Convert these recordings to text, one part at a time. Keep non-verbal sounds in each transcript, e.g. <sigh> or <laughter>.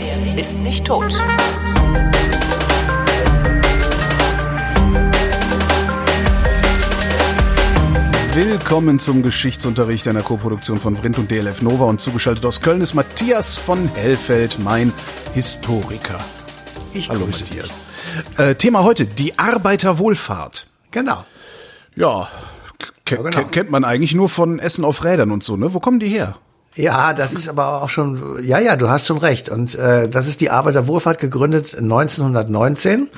Welt ist nicht tot. Willkommen zum Geschichtsunterricht einer Koproduktion von Vrindt und DLF Nova und zugeschaltet aus Köln ist Matthias von Hellfeld, mein Historiker. Ich Hallo Matthias. Äh, Thema heute, die Arbeiterwohlfahrt. Genau. Ja, Ja, genau. kennt man eigentlich nur von Essen auf Rädern und so, ne? Wo kommen die her? Ja, das ist aber auch schon, ja, ja, du hast schon recht. Und äh, das ist die Arbeiterwohlfahrt gegründet 1919.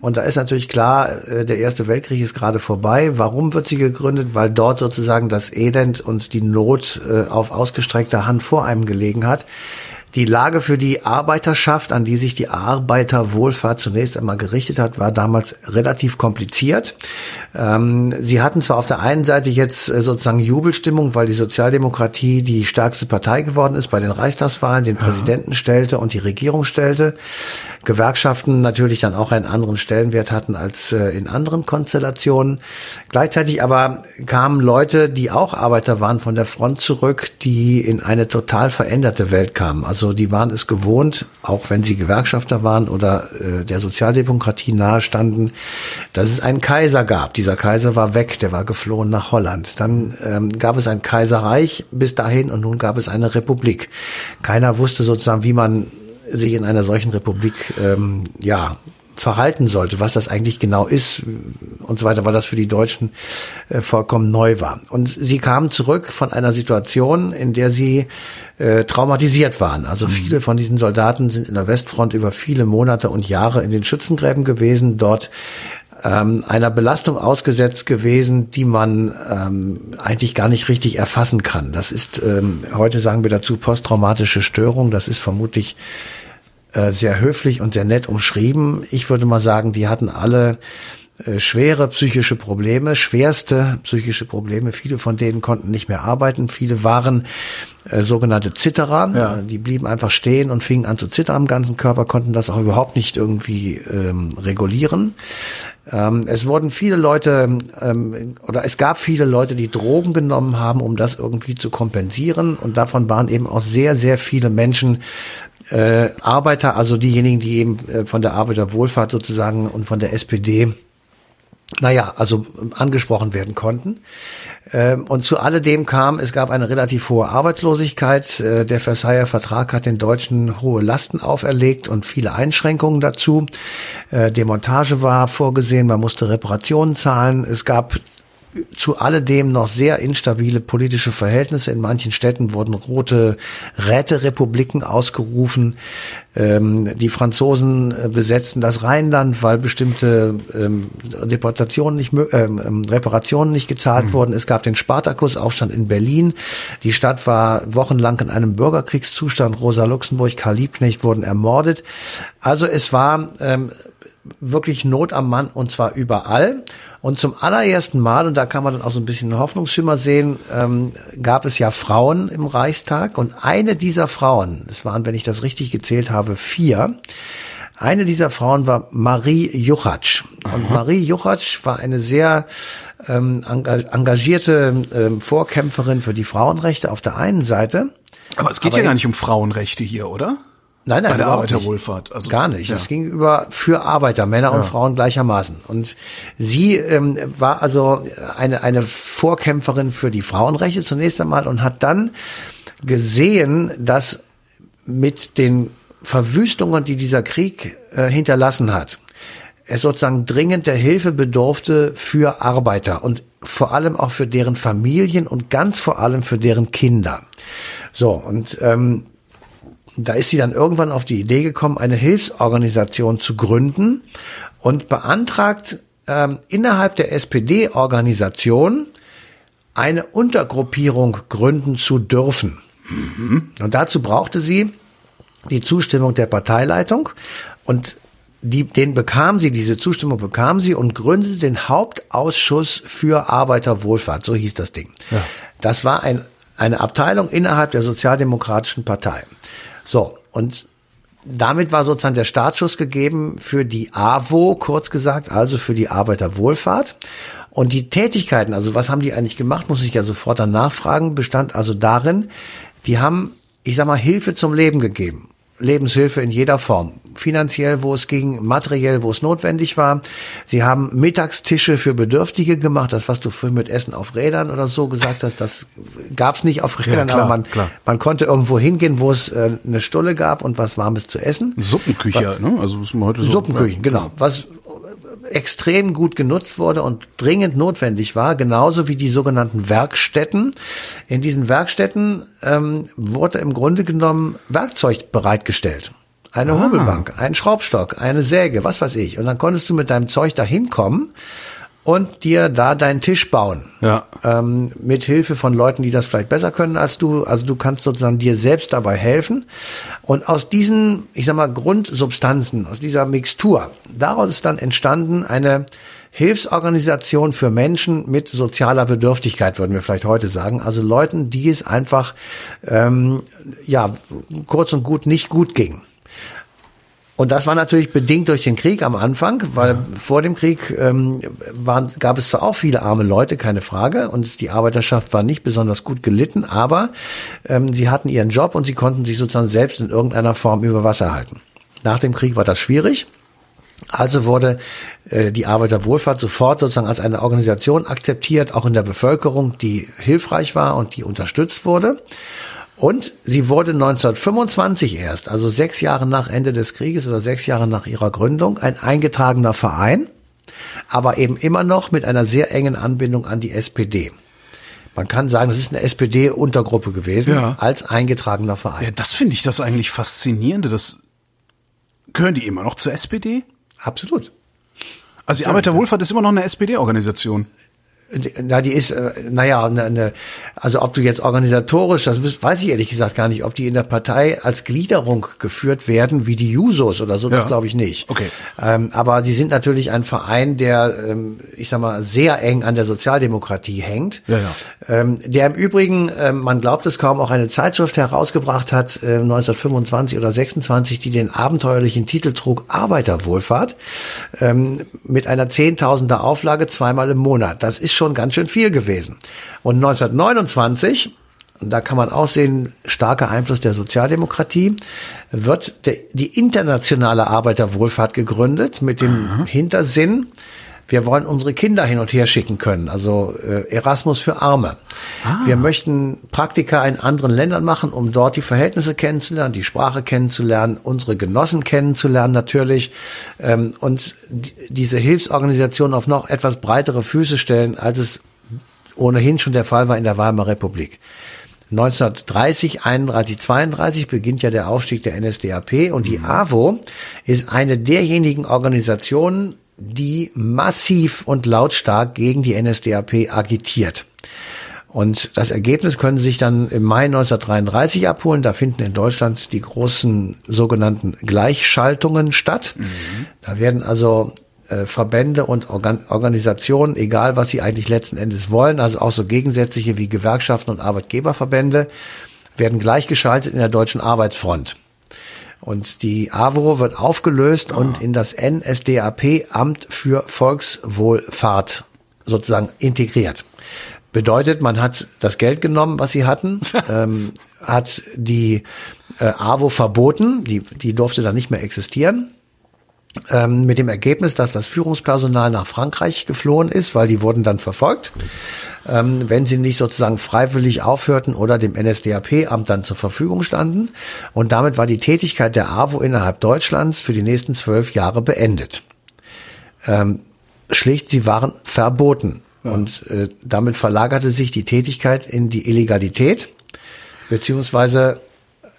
Und da ist natürlich klar, äh, der Erste Weltkrieg ist gerade vorbei. Warum wird sie gegründet? Weil dort sozusagen das Elend und die Not äh, auf ausgestreckter Hand vor einem gelegen hat. Die Lage für die Arbeiterschaft, an die sich die Arbeiterwohlfahrt zunächst einmal gerichtet hat, war damals relativ kompliziert. Ähm, sie hatten zwar auf der einen Seite jetzt äh, sozusagen Jubelstimmung, weil die Sozialdemokratie die stärkste Partei geworden ist bei den Reichstagswahlen, den Präsidenten stellte und die Regierung stellte. Gewerkschaften natürlich dann auch einen anderen Stellenwert hatten als äh, in anderen Konstellationen. Gleichzeitig aber kamen Leute, die auch Arbeiter waren, von der Front zurück, die in eine total veränderte Welt kamen. Also die waren es gewohnt, auch wenn sie Gewerkschafter waren oder äh, der Sozialdemokratie nahestanden, dass es einen Kaiser gab. Dieser Kaiser war weg, der war geflohen nach Holland. Dann ähm, gab es ein Kaiserreich bis dahin und nun gab es eine Republik. Keiner wusste sozusagen, wie man sich in einer solchen Republik ähm, ja verhalten sollte, was das eigentlich genau ist und so weiter, weil das für die Deutschen äh, vollkommen neu war. Und sie kamen zurück von einer Situation, in der sie äh, traumatisiert waren. Also viele von diesen Soldaten sind in der Westfront über viele Monate und Jahre in den Schützengräben gewesen, dort ähm, einer Belastung ausgesetzt gewesen, die man ähm, eigentlich gar nicht richtig erfassen kann. Das ist, ähm, heute sagen wir dazu, posttraumatische Störung. Das ist vermutlich äh, sehr höflich und sehr nett umschrieben. Ich würde mal sagen, die hatten alle äh, schwere psychische Probleme, schwerste psychische Probleme. Viele von denen konnten nicht mehr arbeiten. Viele waren äh, sogenannte Zitterer. Ja. Die blieben einfach stehen und fingen an zu zittern am ganzen Körper, konnten das auch überhaupt nicht irgendwie ähm, regulieren. Ähm, es wurden viele Leute ähm, oder es gab viele Leute, die Drogen genommen haben, um das irgendwie zu kompensieren. Und davon waren eben auch sehr, sehr viele Menschen äh, Arbeiter, also diejenigen, die eben äh, von der Arbeiterwohlfahrt sozusagen und von der SPD naja, also ähm, angesprochen werden konnten. Ähm, Und zu alledem kam, es gab eine relativ hohe Arbeitslosigkeit. Äh, Der Versailler Vertrag hat den Deutschen hohe Lasten auferlegt und viele Einschränkungen dazu. Äh, Demontage war vorgesehen, man musste Reparationen zahlen. Es gab zu alledem noch sehr instabile politische Verhältnisse. In manchen Städten wurden rote Räterepubliken ausgerufen. Ähm, die Franzosen äh, besetzten das Rheinland, weil bestimmte ähm, Deportationen nicht, ähm, ähm, Reparationen nicht gezahlt wurden. Es gab den Spartakusaufstand in Berlin. Die Stadt war wochenlang in einem Bürgerkriegszustand. Rosa Luxemburg, Karl Liebknecht wurden ermordet. Also es war ähm, wirklich Not am Mann und zwar überall. Und zum allerersten Mal, und da kann man dann auch so ein bisschen Hoffnungsschimmer sehen, ähm, gab es ja Frauen im Reichstag. Und eine dieser Frauen, es waren, wenn ich das richtig gezählt habe, vier, eine dieser Frauen war Marie Juchatsch. Und Marie Juchatsch war eine sehr ähm, enga- engagierte ähm, Vorkämpferin für die Frauenrechte auf der einen Seite. Aber es geht Aber ja gar ich- nicht um Frauenrechte hier, oder? Nein, nein, Bei der nicht. Arbeiterwohlfahrt. Also, Gar nicht. ja. Das ging über für Arbeiter, Männer und Frauen gleichermaßen. Und sie ähm, war also eine, eine Vorkämpferin für die Frauenrechte zunächst einmal und hat dann gesehen, dass mit den Verwüstungen, die dieser Krieg äh, hinterlassen hat, es sozusagen dringend der Hilfe bedurfte für Arbeiter und vor allem auch für deren Familien und ganz vor allem für deren Kinder. So, und ähm, da ist sie dann irgendwann auf die Idee gekommen, eine Hilfsorganisation zu gründen und beantragt ähm, innerhalb der SPD-Organisation eine Untergruppierung gründen zu dürfen. Und dazu brauchte sie die Zustimmung der Parteileitung und die, den bekam sie, diese Zustimmung bekam sie und gründete den Hauptausschuss für Arbeiterwohlfahrt, so hieß das Ding. Das war ein, eine Abteilung innerhalb der Sozialdemokratischen Partei. So, und damit war sozusagen der Startschuss gegeben für die AWO, kurz gesagt, also für die Arbeiterwohlfahrt. Und die Tätigkeiten, also was haben die eigentlich gemacht, muss ich ja sofort dann nachfragen, bestand also darin, die haben, ich sag mal, Hilfe zum Leben gegeben. Lebenshilfe in jeder Form. Finanziell, wo es ging, materiell, wo es notwendig war. Sie haben Mittagstische für Bedürftige gemacht. Das, was du vorhin mit Essen auf Rädern oder so gesagt hast, das gab's nicht auf Rädern, Ja, klar, aber man, klar. man konnte irgendwo hingehen, wo es äh, eine Stulle gab und was Warmes zu essen. Suppenküche, ne? Also was man heute so. Suppenküchen, genau. Was extrem gut genutzt wurde und dringend notwendig war, genauso wie die sogenannten Werkstätten. In diesen Werkstätten ähm, wurde im Grunde genommen Werkzeug bereitgestellt. Eine Hobelbank, ein Schraubstock, eine Säge, was weiß ich. Und dann konntest du mit deinem Zeug da hinkommen und dir da deinen Tisch bauen. Ja. Ähm, mit Hilfe von Leuten, die das vielleicht besser können als du. Also du kannst sozusagen dir selbst dabei helfen. Und aus diesen, ich sag mal, Grundsubstanzen, aus dieser Mixtur, daraus ist dann entstanden eine Hilfsorganisation für Menschen mit sozialer Bedürftigkeit, würden wir vielleicht heute sagen. Also Leuten, die es einfach, ähm, ja, kurz und gut nicht gut ging. Und das war natürlich bedingt durch den Krieg am Anfang, weil vor dem Krieg ähm, waren, gab es zwar auch viele arme Leute, keine Frage, und die Arbeiterschaft war nicht besonders gut gelitten, aber ähm, sie hatten ihren Job und sie konnten sich sozusagen selbst in irgendeiner Form über Wasser halten. Nach dem Krieg war das schwierig. Also wurde äh, die Arbeiterwohlfahrt sofort sozusagen als eine Organisation akzeptiert, auch in der Bevölkerung, die hilfreich war und die unterstützt wurde. Und sie wurde 1925 erst, also sechs Jahre nach Ende des Krieges oder sechs Jahre nach ihrer Gründung, ein eingetragener Verein, aber eben immer noch mit einer sehr engen Anbindung an die SPD. Man kann sagen, das ist eine SPD-Untergruppe gewesen, Ja. als eingetragener Verein. Ja, das finde ich das eigentlich faszinierende. Das gehören die immer noch zur SPD? Absolut. Also die Arbeiterwohlfahrt ist immer noch eine SPD-Organisation. Na, die ist, äh, naja, ne, ne, also ob du jetzt organisatorisch, das weiß ich ehrlich gesagt gar nicht, ob die in der Partei als Gliederung geführt werden, wie die Jusos oder so, das Ja. glaube ich nicht. Okay. Ähm, aber sie sind natürlich ein Verein, der, ähm, ich sag mal, sehr eng an der Sozialdemokratie hängt. Ja, ja. Ähm, der im Übrigen, ähm, man glaubt es kaum, auch eine Zeitschrift herausgebracht hat, äh, 1925 oder 26, die den abenteuerlichen Titel trug Arbeiterwohlfahrt, ähm, mit einer Zehntausender Auflage zweimal im Monat. Das ist schon ganz schön viel gewesen. Und 1929 und da kann man auch sehen, starker Einfluss der Sozialdemokratie, wird der, die internationale Arbeiterwohlfahrt gegründet mit dem Hintersinn, wir wollen unsere Kinder hin und her schicken können, also äh, Erasmus für Arme. Wir möchten Praktika in anderen Ländern machen, um dort die Verhältnisse kennenzulernen, die Sprache kennenzulernen, unsere Genossen kennenzulernen natürlich ähm, und die, diese Hilfsorganisation auf noch etwas breitere Füße stellen, als es ohnehin schon der Fall war in der Weimarer Republik. 1930, 31, 32 beginnt ja der Aufstieg der NSDAP und die AWO ist eine derjenigen Organisationen, die massiv und lautstark gegen die NSDAP agitiert. Und das Ergebnis können Sie sich dann im Mai 1933 abholen. Da finden in Deutschland die großen sogenannten Gleichschaltungen statt. Da werden also äh, Verbände und Organ Organisationen, egal was sie eigentlich letzten Endes wollen, also auch so gegensätzliche wie Gewerkschaften und Arbeitgeberverbände, werden gleichgeschaltet in der deutschen Arbeitsfront. Und die AWO wird aufgelöst und in das NSDAP Amt für Volkswohlfahrt sozusagen integriert. Bedeutet, man hat das Geld genommen, was sie hatten, <laughs> ähm, hat die äh, AWO verboten, die, die durfte dann nicht mehr existieren. Ähm, mit dem Ergebnis, dass das Führungspersonal nach Frankreich geflohen ist, weil die wurden dann verfolgt, ähm, wenn sie nicht sozusagen freiwillig aufhörten oder dem NSDAP-Amt dann zur Verfügung standen. Und damit war die Tätigkeit der AWO innerhalb Deutschlands für die nächsten zwölf Jahre beendet. Ähm, schlicht, sie waren verboten. Und äh, damit verlagerte sich die Tätigkeit in die Illegalität beziehungsweise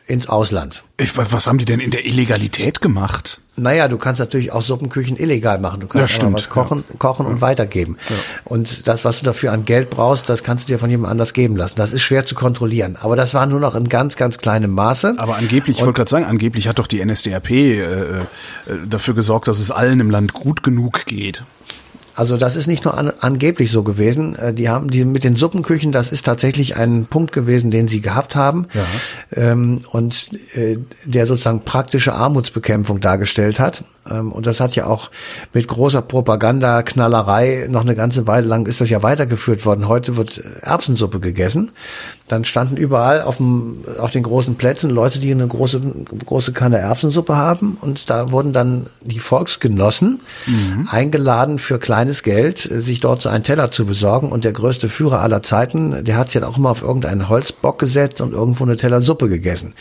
ins Ausland. Ich, weiß, was haben die denn in der Illegalität gemacht? Naja, du kannst natürlich auch Suppenküchen illegal machen. Du kannst Ja, stimmt, was kochen, kochen und weitergeben. Und das, was du dafür an Geld brauchst, das kannst du dir von jemand anders geben lassen. Das ist schwer zu kontrollieren. Aber das war nur noch in ganz, ganz kleinem Maße. Aber angeblich, ich wollte gerade sagen, angeblich hat doch die NSDAP äh, äh, dafür gesorgt, dass es allen im Land gut genug geht. Also das ist nicht nur an, angeblich so gewesen. Äh, Die haben die mit den Suppenküchen, das ist tatsächlich ein Punkt gewesen, den sie gehabt haben Ja. ähm, und äh, der sozusagen praktische Armutsbekämpfung dargestellt hat. Ähm, und das hat ja auch mit großer Propaganda, Knallerei noch eine ganze Weile lang ist das ja weitergeführt worden. Heute wird Erbsensuppe gegessen. Dann standen überall auf, dem, auf den großen Plätzen Leute, die eine große, große Kanne Erbsensuppe haben. Und da wurden dann die Volksgenossen eingeladen für kleines Geld, äh, sich dort so einen Teller zu besorgen. Und der größte Führer aller Zeiten, der hat sich dann auch immer auf irgendeinen Holzbock gesetzt und irgendwo eine Teller Suppe gegessen.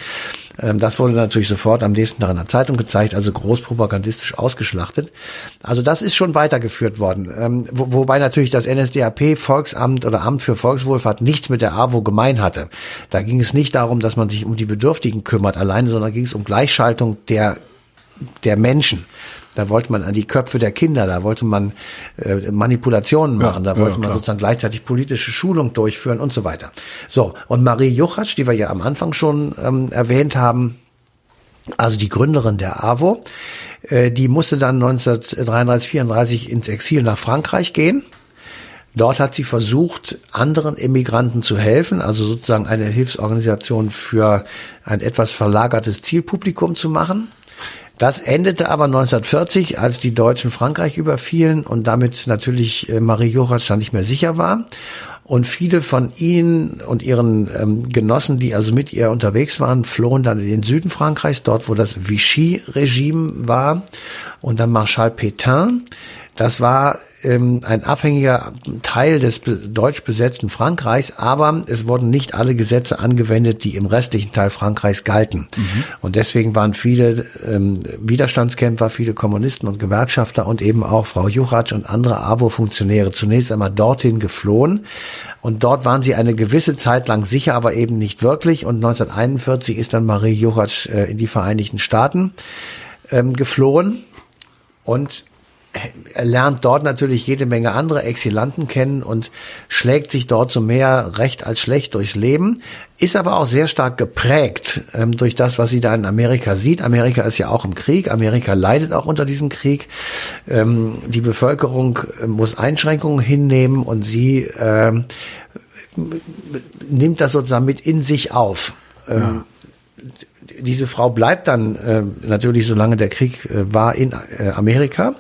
Ähm, Das wurde natürlich sofort am nächsten Tag in der Zeitung gezeigt, also groß propagandistisch ausgeschlachtet. Also das ist schon weitergeführt worden. Ähm, wo, wobei natürlich das NSDAP Volksamt oder Amt für Volkswohlfahrt nichts mit der AWO gemein hatte. Da ging es nicht darum, dass man sich um die Bedürftigen kümmert alleine, sondern ging es um Gleichschaltung der der Menschen. Da wollte man an die Köpfe der Kinder, da wollte man äh, Manipulationen machen, da ja, wollte man klar. sozusagen gleichzeitig politische Schulung durchführen und so weiter. So, und Marie Juchatsch, die wir ja am Anfang schon ähm, erwähnt haben, also die Gründerin der AWO, äh, die musste dann 1933, 34 ins Exil nach Frankreich gehen. Dort hat sie versucht, anderen Immigranten zu helfen, also sozusagen eine Hilfsorganisation für ein etwas verlagertes Zielpublikum zu machen. Das endete aber 1940, als die Deutschen Frankreich überfielen und damit natürlich äh, Marie Juchatsch dann nicht mehr sicher war. Und viele von ihnen und ihren ähm, Genossen, die also mit ihr unterwegs waren, flohen dann in den Süden Frankreichs, dort wo das Vichy-Regime war. Und dann Marschall Pétain. Das war ähm, ein abhängiger Teil des deutsch besetzten Frankreichs, aber es wurden nicht alle Gesetze angewendet, die im restlichen Teil Frankreichs galten. Und deswegen waren viele ähm, Widerstandskämpfer, viele Kommunisten und Gewerkschafter und eben auch Frau Juchatsch und andere AWO-Funktionäre zunächst einmal dorthin geflohen. Und dort waren sie eine gewisse Zeit lang sicher, aber eben nicht wirklich. Und 1941 ist dann Marie Juchatsch äh, in die Vereinigten Staaten ähm, geflohen und lernt dort natürlich jede Menge andere Exilanten kennen und schlägt sich dort so mehr recht als schlecht durchs Leben, ist aber auch sehr stark geprägt ähm, durch das, was sie da in Amerika sieht. Amerika ist ja auch im Krieg, Amerika leidet auch unter diesem Krieg. Ähm, die Bevölkerung äh, muss Einschränkungen hinnehmen und sie ähm, nimmt das sozusagen mit in sich auf. Ähm, diese Frau bleibt dann äh, natürlich, solange der Krieg äh, war, in äh, Amerika.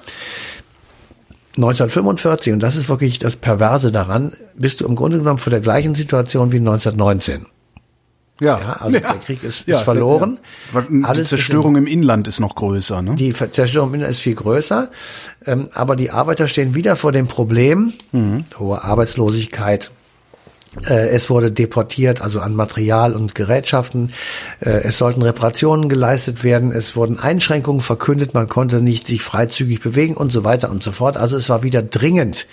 1945, und das ist wirklich das Perverse daran, bist du im Grunde genommen vor der gleichen Situation wie 1919. Ja, Ja, also der Krieg ist- ist verloren. Ja. Die Alles ist Zerstörung im Inland ist noch größer, ne? Die Zerstörung im Inland ist viel größer, ähm, aber die Arbeiter stehen wieder vor dem Problem, hohe Arbeitslosigkeit. Äh, es wurde deportiert, also an Material und Gerätschaften. Äh, es sollten Reparationen geleistet werden. Es wurden Einschränkungen verkündet. Man konnte nicht sich freizügig bewegen und so weiter und so fort. Also es war wieder dringend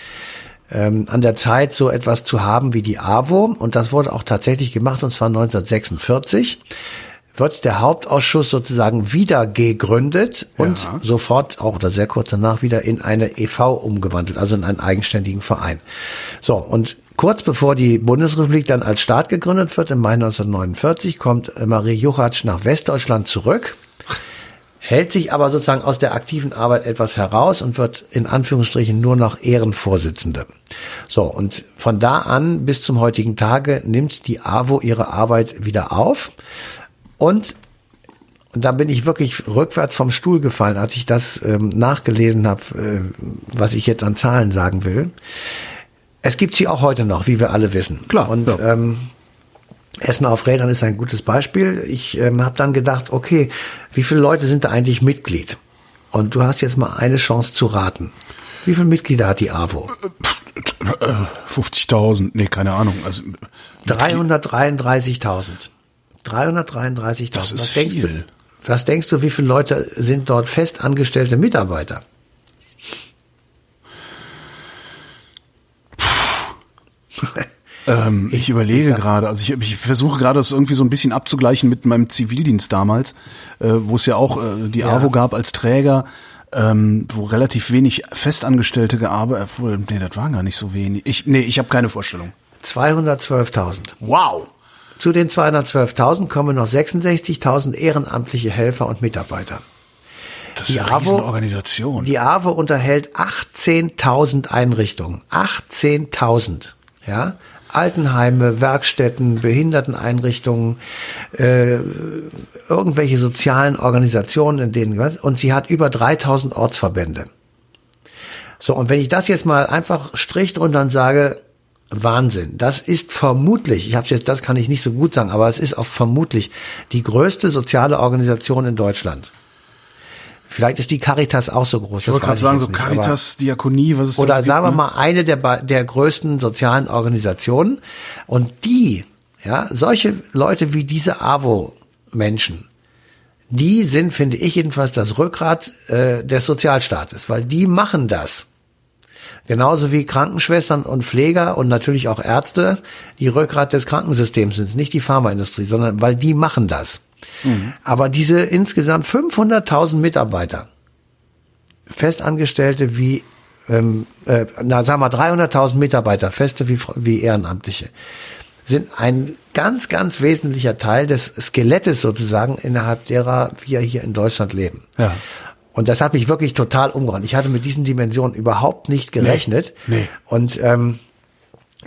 ähm, an der Zeit, so etwas zu haben wie die AWO. Und das wurde auch tatsächlich gemacht, und zwar 1946 wird der Hauptausschuss sozusagen wieder gegründet und Ja. sofort auch oder sehr kurz danach wieder in eine EV umgewandelt, also in einen eigenständigen Verein. So, und kurz bevor die Bundesrepublik dann als Staat gegründet wird, im Mai 1949, kommt äh, Marie Juchatsch nach Westdeutschland zurück hält sich aber sozusagen aus der aktiven Arbeit etwas heraus und wird in Anführungsstrichen nur noch Ehrenvorsitzende. So, und von da an bis zum heutigen Tage nimmt die AWO ihre Arbeit wieder auf und und da bin ich wirklich rückwärts vom Stuhl gefallen, als ich das ähm, nachgelesen habe, äh, was ich jetzt an Zahlen sagen will. Es gibt sie auch heute noch, wie wir alle wissen. Klar, Und ja. ähm, Essen auf Rädern ist ein gutes Beispiel. Ich ähm, habe dann gedacht, okay, wie viele Leute sind da eigentlich Mitglied? Und du hast jetzt mal eine Chance zu raten. Wie viele Mitglieder hat die AWO? Äh, 50.000, nee, keine Ahnung. Also 333.000. 333.000. Das ist was denkst viel. Du, was denkst du, wie viele Leute sind dort fest angestellte Mitarbeiter? <laughs> Ähm, ich, überlege gerade, also ich, ich versuche gerade das irgendwie so ein bisschen abzugleichen mit meinem Zivildienst damals, äh, wo es ja auch äh, die Ja. AWO gab als Träger, ähm, wo relativ wenig Festangestellte gearbeitet, obwohl, nee, das waren gar nicht so wenig. Ich, nee, ich habe keine Vorstellung. 212.000. Wow! Zu den 212.000 kommen noch 66.000 ehrenamtliche Helfer und Mitarbeiter. Das ist die eine AWO, Organisation. Die AWO unterhält 18.000 Einrichtungen. 18.000. Ja. Altenheime, Werkstätten, Behinderteneinrichtungen, äh, irgendwelche sozialen Organisationen, in denen und sie hat über 3000 Ortsverbände. So und wenn ich das jetzt mal einfach strich und sage, Wahnsinn. Das ist vermutlich, ich habe jetzt, das kann ich nicht so gut sagen, aber es ist auch vermutlich die größte soziale Organisation in Deutschland. Vielleicht ist die Caritas auch so groß. Ich wollte gerade sagen, so Caritas, nicht, Diakonie, was ist oder das? Oder sagen wir mal eine der, der größten sozialen Organisationen. Und die, ja, solche Leute wie diese AWO-Menschen, die sind, finde ich jedenfalls, das Rückgrat äh, des Sozialstaates, weil die machen das. Genauso wie Krankenschwestern und Pfleger und natürlich auch Ärzte die Rückgrat des Krankensystems sind, nicht die Pharmaindustrie, sondern weil die machen das. Mhm. Aber diese insgesamt 500.000 Mitarbeiter, Festangestellte wie, ähm, äh, na sagen wir 300.000 Mitarbeiter, Feste wie, wie Ehrenamtliche, sind ein ganz, ganz wesentlicher Teil des Skelettes sozusagen, innerhalb derer wir hier in Deutschland leben. Ja. Und das hat mich wirklich total umgehauen. Ich hatte mit diesen Dimensionen überhaupt nicht gerechnet. Nee. nee. Und ähm,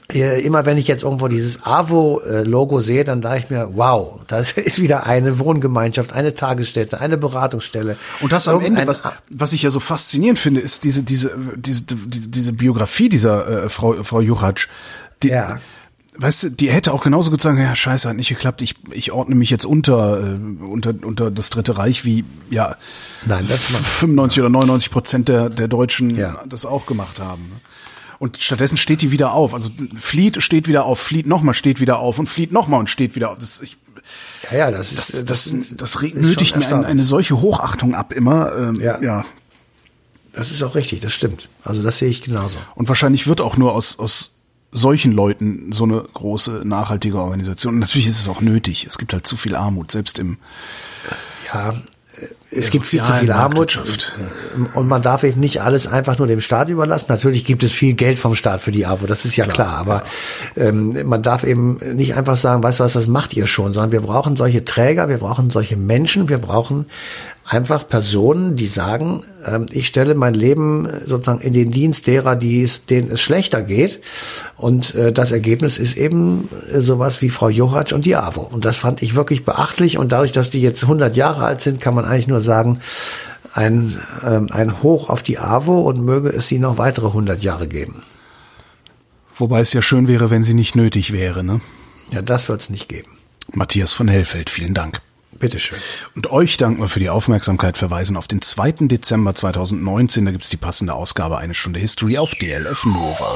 immer wenn ich jetzt irgendwo dieses AWO-Logo sehe, dann dachte ich mir, wow, das <laughs> ist wieder eine Wohngemeinschaft, eine Tagesstätte, eine Beratungsstelle. Und das am Ende, was, was ich ja so faszinierend finde, ist diese, diese, diese, diese, diese Biografie dieser äh, Frau, Frau Juchatsch. Die, ja weißt du, die hätte auch genauso gut sagen, ja, scheiße, hat nicht geklappt, ich, ich ordne mich jetzt unter, äh, unter, unter das Dritte Reich, wie, ja, Nein, das 95 oder 99 Prozent der, der Deutschen ja. das auch gemacht haben. Und stattdessen steht die wieder auf. Also flieht, steht wieder auf, flieht nochmal, steht wieder auf und flieht nochmal und steht wieder auf. Das, ich, ja, ja, das ist, das, das, das, das, das nötigt mir eine, eine solche Hochachtung ab immer. Ähm, ja. ja. Das ist auch richtig, das stimmt. Also das sehe ich genauso. Und wahrscheinlich wird auch nur aus, aus solchen Leuten so eine große nachhaltige Organisation. Und natürlich ist es auch nötig. Es gibt halt zu viel Armut, selbst im ja, es gibt viel zu viel Armut und man darf eben nicht alles einfach nur dem Staat überlassen. Natürlich gibt es viel Geld vom Staat für die Armut, das ist ja klar, klar aber. Ähm, man darf eben nicht einfach sagen, weißt du was, das macht ihr schon, sondern wir brauchen solche Träger, wir brauchen solche Menschen, wir brauchen einfach Personen, die sagen, ähm, ich stelle mein Leben sozusagen in den Dienst derer, die es, denen es schlechter geht. Und äh, das Ergebnis ist eben äh, sowas wie Frau Johatsch und die AWO. Und das fand ich wirklich beachtlich. Und dadurch, dass die jetzt 100 Jahre alt sind, kann man eigentlich nur sagen, ein, ähm, ein Hoch auf die AWO und möge es sie noch weitere 100 Jahre geben. Wobei es ja schön wäre, wenn sie nicht nötig wäre, ne? Ja, das wird es nicht geben. Matthias von Hellfeld, vielen Dank. Bitteschön. Und euch danken wir für die Aufmerksamkeit, verweisen auf den 2. Dezember 2019. Da gibt's die passende Ausgabe Eine Stunde History auf DLF Nova.